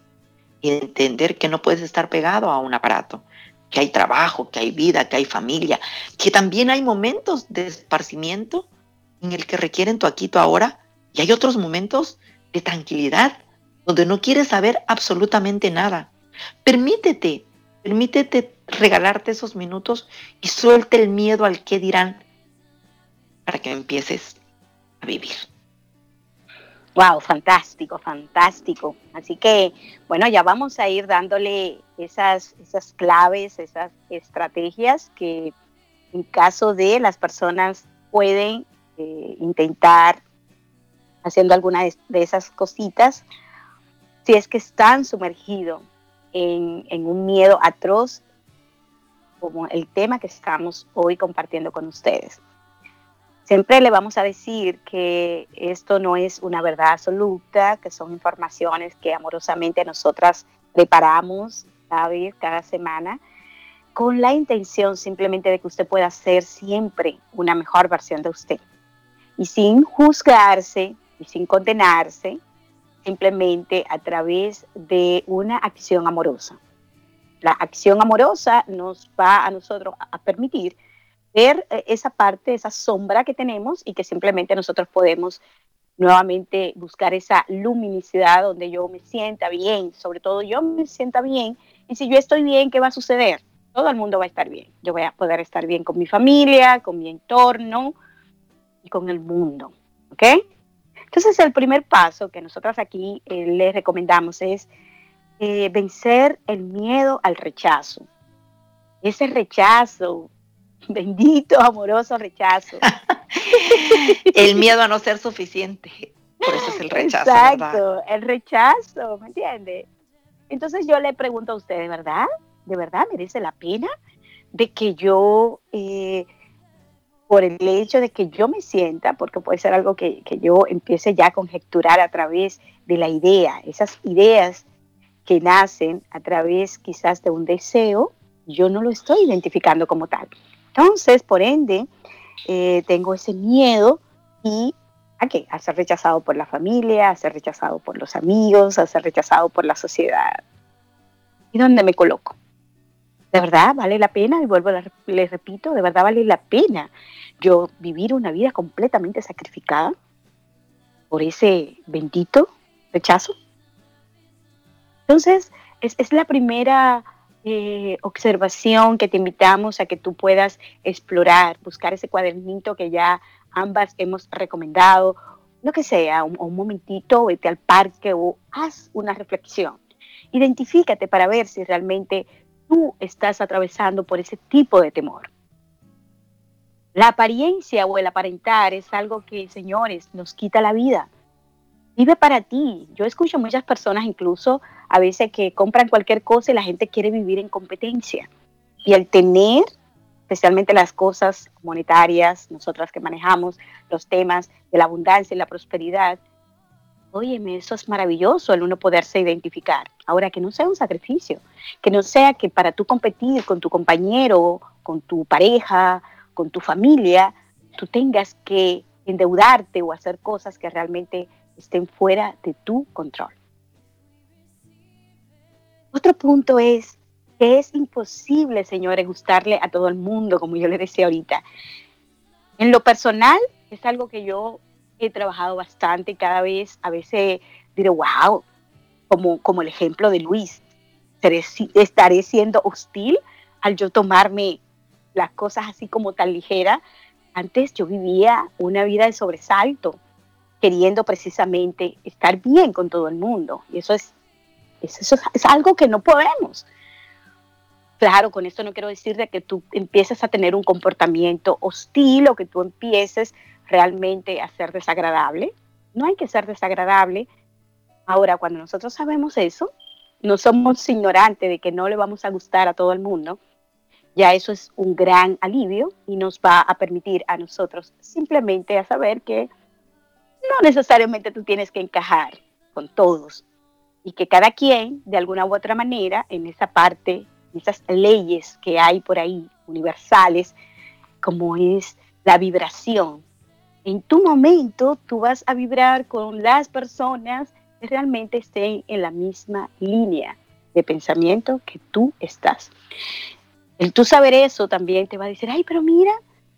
y entender que no puedes estar pegado a un aparato, que hay trabajo, que hay vida, que hay familia, que también hay momentos de esparcimiento en el que requieren tu aquí, tu ahora, y hay otros momentos de tranquilidad donde no quieres saber absolutamente nada. Permítete, permítete regalarte esos minutos y suelte el miedo al que dirán para que empieces a vivir. Wow, fantástico, fantástico. Así que, bueno, ya vamos a ir dándole esas, esas claves, esas estrategias que en caso de las personas pueden eh, intentar haciendo alguna de, esas cositas, si es que están sumergidos en, en un miedo atroz, como el tema que estamos hoy compartiendo con ustedes. Siempre le vamos a decir que esto no es una verdad absoluta, que son informaciones que amorosamente nosotras preparamos cada cada semana, con la intención simplemente de que usted pueda ser siempre una mejor versión de usted. Y sin juzgarse y sin condenarse, simplemente a través de una acción amorosa. La acción amorosa nos va a nosotros a permitir ver eh, esa parte, esa sombra que tenemos y que simplemente nosotros podemos nuevamente buscar esa luminicidad donde yo me sienta bien, sobre todo yo me sienta bien. Y si yo estoy bien, ¿qué va a suceder? Todo el mundo va a estar bien. Yo voy a poder estar bien con mi familia, con mi entorno y con el mundo. ¿Ok? Entonces el primer paso que nosotros aquí eh, les recomendamos es eh, vencer el miedo al rechazo. Ese rechazo Bendito, amoroso rechazo. el miedo a no ser suficiente. Por eso es el rechazo. Exacto, el rechazo, ¿me entiende? Entonces yo le pregunto a usted, ¿de verdad? ¿De verdad merece la pena de que yo, eh, por el hecho de que yo me sienta, porque puede ser algo que, que yo empiece ya a conjecturar a través de la idea, esas ideas que nacen a través quizás de un deseo, yo no lo estoy identificando como tal. Entonces, por ende, eh, tengo ese miedo y a qué? A ser rechazado por la familia, a ser rechazado por los amigos, a ser rechazado por la sociedad. ¿Y dónde me coloco? ¿De verdad vale la pena? Y vuelvo, les repito, ¿de verdad vale la pena yo vivir una vida completamente sacrificada por ese bendito rechazo? Entonces, es, es la primera eh, observación que te invitamos a que tú puedas explorar, buscar ese cuadernito que ya ambas hemos recomendado, lo que sea, un, un momentito, vete al parque o haz una reflexión. Identifícate para ver si realmente tú estás atravesando por ese tipo de temor. La apariencia o el aparentar es algo que, señores, nos quita la vida. Vive para ti. Yo escucho muchas personas incluso a veces que compran cualquier cosa y la gente quiere vivir en competencia. Y el tener, especialmente las cosas monetarias, nosotras que manejamos los temas de la abundancia y la prosperidad, óyeme, eso es maravilloso el uno poderse identificar. Ahora, que no sea un sacrificio, que no sea que para tú competir con tu compañero, con tu pareja, con tu familia, tú tengas que endeudarte o hacer cosas que realmente estén fuera de tu control. Otro punto es que es imposible, señores, gustarle a todo el mundo, como yo le decía ahorita. En lo personal, es algo que yo he trabajado bastante cada vez, a veces diré, wow, como, como el ejemplo de Luis, estaré siendo hostil al yo tomarme las cosas así como tan ligera. Antes yo vivía una vida de sobresalto, queriendo precisamente estar bien con todo el mundo. Y eso es, eso es, algo que no podemos. Claro, con esto no quiero decir de que tú empieces a tener un comportamiento hostil o que tú empieces realmente a ser desagradable. No hay que ser desagradable. Ahora, cuando nosotros sabemos eso, no somos ignorantes de que no le vamos a gustar a todo el mundo, ya eso es un gran alivio y nos va a permitir a nosotros simplemente a saber que no necesariamente tú tienes que encajar con todos y que cada quien, de alguna u otra manera, en esa parte, esas leyes que hay por ahí, universales, como es la vibración, en tu momento tú vas a vibrar con las personas que realmente estén en la misma línea de pensamiento que tú estás. El tú saber eso también te va a decir, ay, pero mira,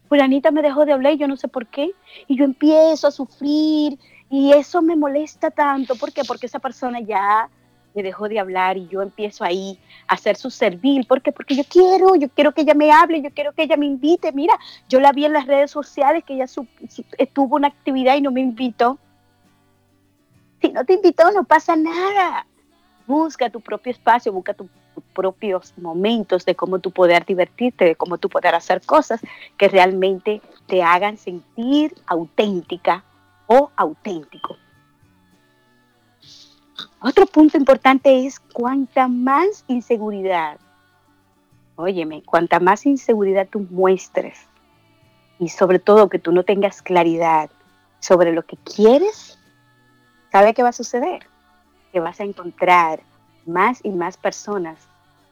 fulanita me dejó de hablar y yo no sé por qué. Y yo empiezo a sufrir y eso me molesta tanto. ¿Por qué? Porque esa persona ya me dejó de hablar y yo empiezo ahí a hacer su servil. ¿Por qué? Porque yo quiero, yo quiero que ella me hable, yo quiero que ella me invite. Mira, yo la vi en las redes sociales que ella tuvo una actividad y no me invitó. Si no te invitó, no pasa nada. Busca tu propio espacio, busca tus propios momentos de cómo tú poder divertirte, de cómo tú poder hacer cosas que realmente te hagan sentir auténtica o auténtico. Otro punto importante es cuanta más inseguridad, óyeme, cuanta más inseguridad tú muestres y sobre todo que tú no tengas claridad sobre lo que quieres, ¿sabe qué va a suceder? que vas a encontrar más y más personas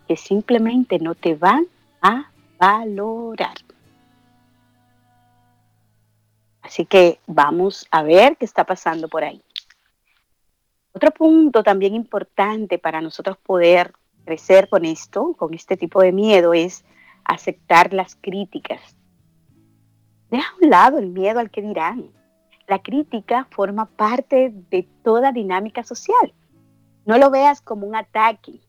que simplemente no te van a valorar. Así que vamos a ver qué está pasando por ahí. Otro punto también importante para nosotros poder crecer con esto, con este tipo de miedo, es aceptar las críticas. Deja a un lado el miedo al que dirán. La crítica forma parte de toda dinámica social. No lo veas como un ataque.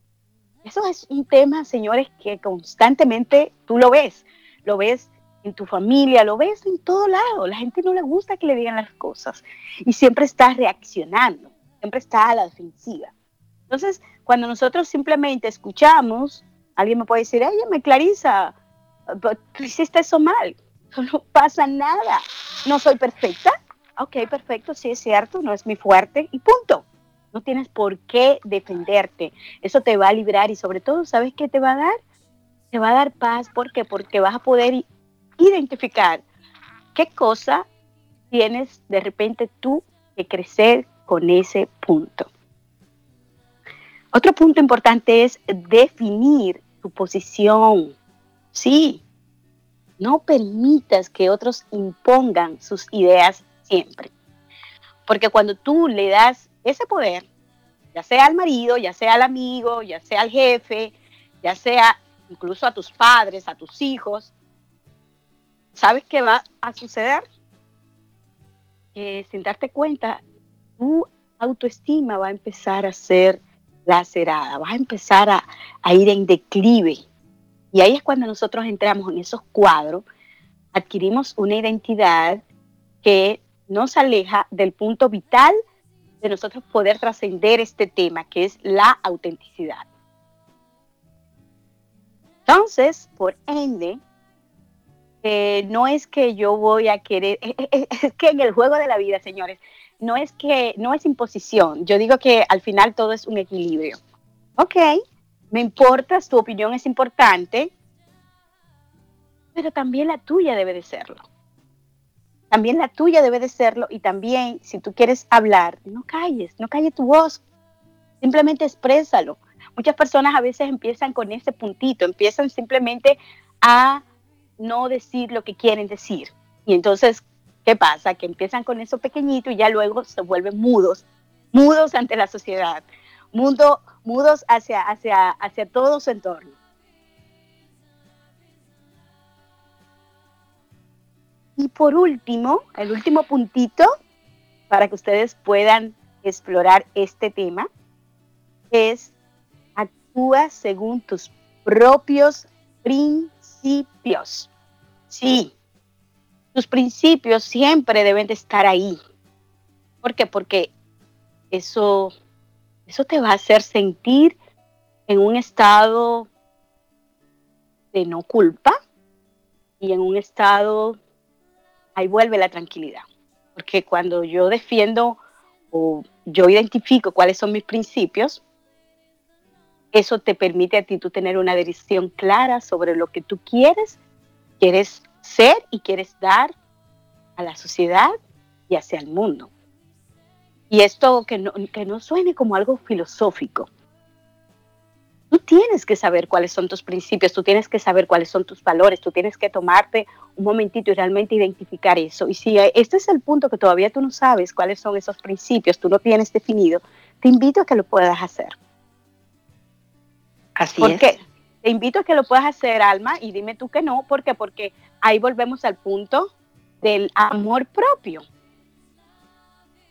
Eso es un tema, señores, que constantemente tú lo ves. Lo ves en tu familia, lo ves en todo lado. La gente no le gusta que le digan las cosas y siempre está reaccionando, siempre está a la defensiva. Entonces, cuando nosotros simplemente escuchamos, alguien me puede decir, me Clarisa, tú hiciste eso mal. No pasa nada. No soy perfecta. Ok, perfecto, sí es cierto, no es mi fuerte y punto. No tienes por qué defenderte. Eso te va a librar y sobre todo, ¿sabes qué te va a dar? Te va a dar paz. ¿Por qué? Porque vas a poder identificar qué cosa tienes de repente tú que crecer ese punto. Otro punto importante es definir tu posición. Sí, no permitas que otros impongan sus ideas siempre. Porque cuando tú le das ese poder, ya sea al marido, ya sea al amigo, ya sea al jefe, ya sea incluso a tus padres, a tus hijos, ¿sabes qué va a suceder? Que sin darte cuenta, tu autoestima va a empezar a ser lacerada, va a empezar a, a ir en declive. Y ahí es cuando nosotros entramos en esos cuadros, adquirimos una identidad que nos aleja del punto vital de nosotros poder trascender este tema, que es la autenticidad. Entonces, por ende, no es que yo voy a querer, es que en el juego de la vida, señores, no es que, no es imposición. Yo digo que al final todo es un equilibrio. Ok, me importas, tu opinión es importante, pero también la tuya debe de serlo. También la tuya debe de serlo y también si tú quieres hablar, no calles, no calles tu voz, simplemente exprésalo. Muchas personas a veces empiezan con ese puntito, empiezan simplemente a no decir lo que quieren decir. Y entonces, ¿qué pasa? Que empiezan con eso pequeñito y ya luego se vuelven mudos, mudos ante la sociedad, mudo, mudos hacia, hacia, hacia todo su entorno. Y por último, el último puntito para que ustedes puedan explorar este tema es actúa según tus propios principios. Sí, tus principios siempre deben de estar ahí. ¿Por qué? Porque eso, eso te va a hacer sentir en un estado de no culpa y en un estado, ahí vuelve la tranquilidad. Porque cuando yo defiendo o yo identifico cuáles son mis principios, eso te permite a ti tú tener una decisión clara sobre lo que tú quieres, quieres ser y quieres dar a la sociedad y hacia el mundo. Y esto que no, que no suene como algo filosófico. Tú tienes que saber cuáles son tus principios, tú tienes que saber cuáles son tus valores, tú tienes que tomarte un momentito y realmente identificar eso. Y si este es el punto que todavía tú no sabes cuáles son esos principios, tú no tienes definido, te invito a que lo puedas hacer. Así ¿Por Qué? Te invito a que lo puedas hacer, Alma, y dime tú que no. ¿Por qué? Porque ahí volvemos al punto del amor propio.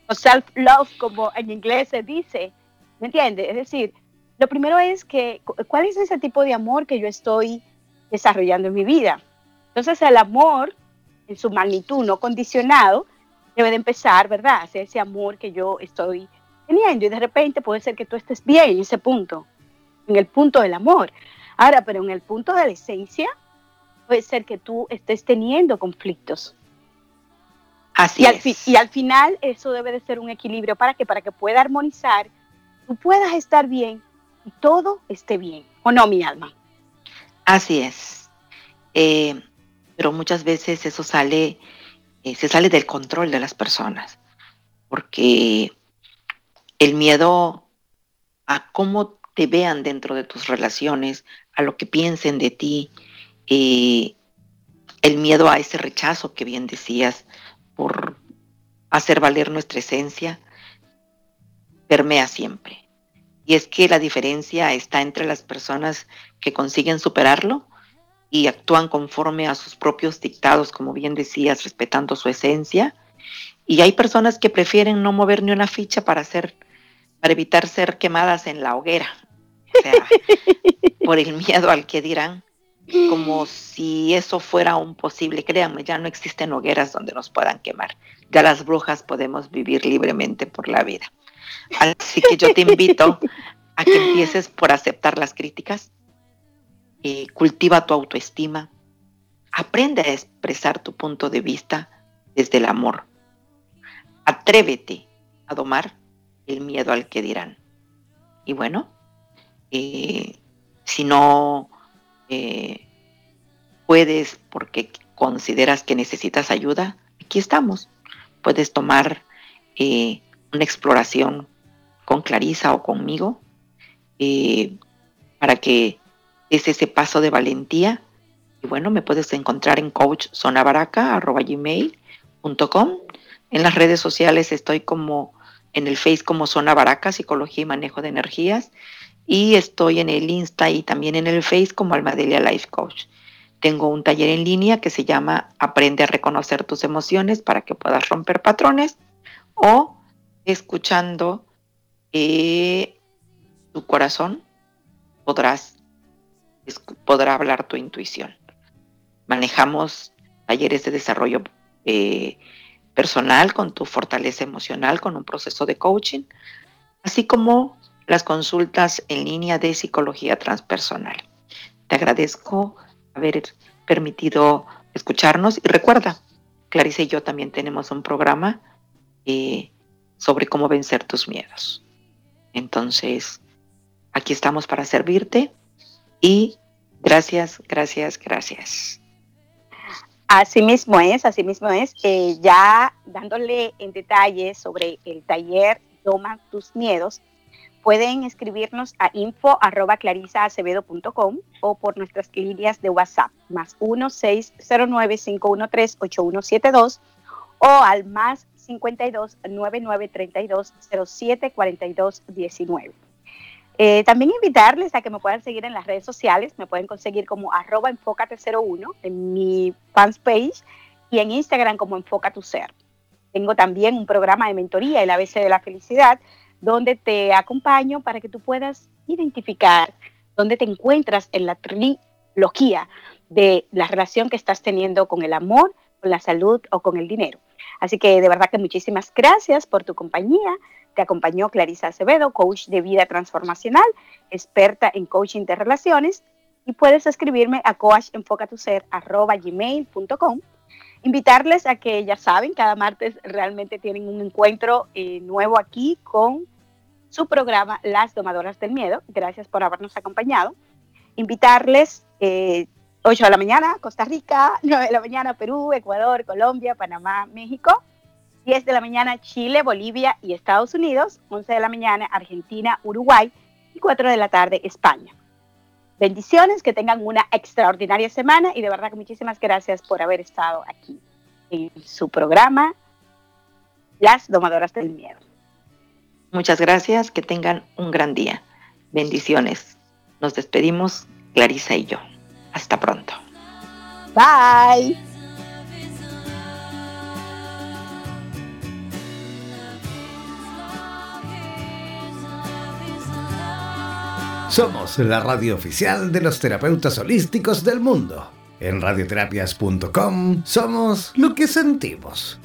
O self-love, como en inglés se dice. ¿Me entiendes? Es decir, lo primero es que, ¿cuál es ese tipo de amor que yo estoy desarrollando en mi vida? Entonces, el amor, en su magnitud no condicionado, debe de empezar, ¿verdad? Hacer ese amor que yo estoy teniendo. Y de repente puede ser que tú estés bien en ese punto en el punto del amor. Ahora, pero en el punto de la esencia, puede ser que tú estés teniendo conflictos. Así y al, y al final eso debe de ser un equilibrio para que para que pueda armonizar, tú puedas estar bien y todo esté bien. ¿O no, mi alma? Así es. Eh, pero muchas veces eso sale, eh, se sale del control de las personas, porque el miedo a cómo te vean dentro de tus relaciones, a lo que piensen de ti, eh, el miedo a ese rechazo que bien decías por hacer valer nuestra esencia, permea siempre. Y es que la diferencia está entre las personas que consiguen superarlo y actúan conforme a sus propios dictados, como bien decías, respetando su esencia. Y hay personas que prefieren no mover ni una ficha para hacer para evitar ser quemadas en la hoguera, o sea, por el miedo al que dirán, como si eso fuera un posible. Créanme, ya no existen hogueras donde nos puedan quemar. Ya las brujas podemos vivir libremente por la vida. Así que yo te invito a que empieces por aceptar las críticas, eh, cultiva tu autoestima, aprende a expresar tu punto de vista desde el amor. Atrévete a domar el miedo al que dirán. Y bueno, eh, si no eh, puedes porque consideras que necesitas ayuda, aquí estamos. Puedes tomar eh, una exploración con Clarisa o conmigo para que des ese paso de valentía. Y bueno, me puedes encontrar en coachzonabaraca.gmail.com. En las redes sociales estoy como en el Face como Zona Baraca, Psicología y Manejo de Energías. Y estoy en el Insta y también en el Face como Almadelia Life Coach. Tengo un taller en línea que se llama Aprende a reconocer tus emociones para que puedas romper patrones o escuchando eh, tu corazón podrás podrá hablar tu intuición. Manejamos talleres de desarrollo eh, personal, con tu fortaleza emocional, con un proceso de coaching, así como las consultas en línea de psicología transpersonal. Te agradezco haber permitido escucharnos y recuerda, Clarice y yo también tenemos un programa eh, sobre cómo vencer tus miedos. Entonces, aquí estamos para servirte y gracias, gracias, gracias. Así mismo es, así mismo es. Ya dándole en detalle sobre el taller Toma tus miedos, pueden escribirnos a info arroba o por nuestras líneas de WhatsApp más 1-609-513-8172 o al más 52 9932 07 42 19. también invitarles a que me puedan seguir en las redes sociales, me pueden conseguir como arroba enfócate01 en mi fans page y en Instagram como enfoca tu ser. Tengo también un programa de mentoría, el ABC de la felicidad, donde te acompaño para que tú puedas identificar dónde te encuentras en la trilogía de la relación que estás teniendo con el amor, con la salud o con el dinero. Así que de verdad que muchísimas gracias por tu compañía. Te acompañó Clarisa Acevedo, coach de vida transformacional, experta en coaching de relaciones. Y puedes escribirme a coachenfocatuser.gmail.com Invitarles a que ya saben, cada martes realmente tienen un encuentro eh, nuevo aquí con su programa Las Domadoras del Miedo. Gracias por habernos acompañado. Invitarles eh, 8 de la mañana, Costa Rica, 9 de la mañana, Perú, Ecuador, Colombia, Panamá, México. 10 de la mañana, Chile, Bolivia y Estados Unidos. 11 de la mañana, Argentina, Uruguay. Y 4 de la tarde, España. Bendiciones, que tengan una extraordinaria semana y de verdad muchísimas gracias por haber estado aquí en su programa Las Domadoras del Miedo. Muchas gracias, que tengan un gran día. Bendiciones. Nos despedimos, Clarisa y yo. Hasta pronto. Bye. Somos la radio oficial de los terapeutas holísticos del mundo. En radioterapias.com somos lo que sentimos.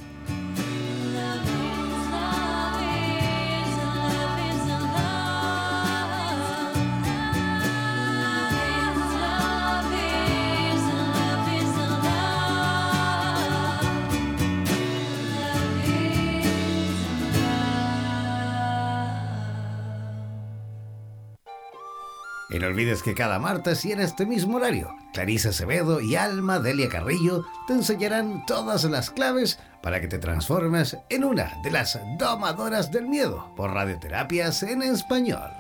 Olvides que cada martes y en este mismo horario, Clarisa Acevedo y Alma Delia Carrillo te enseñarán todas las claves para que te transformes en una de las domadoras del miedo por radioterapias en español.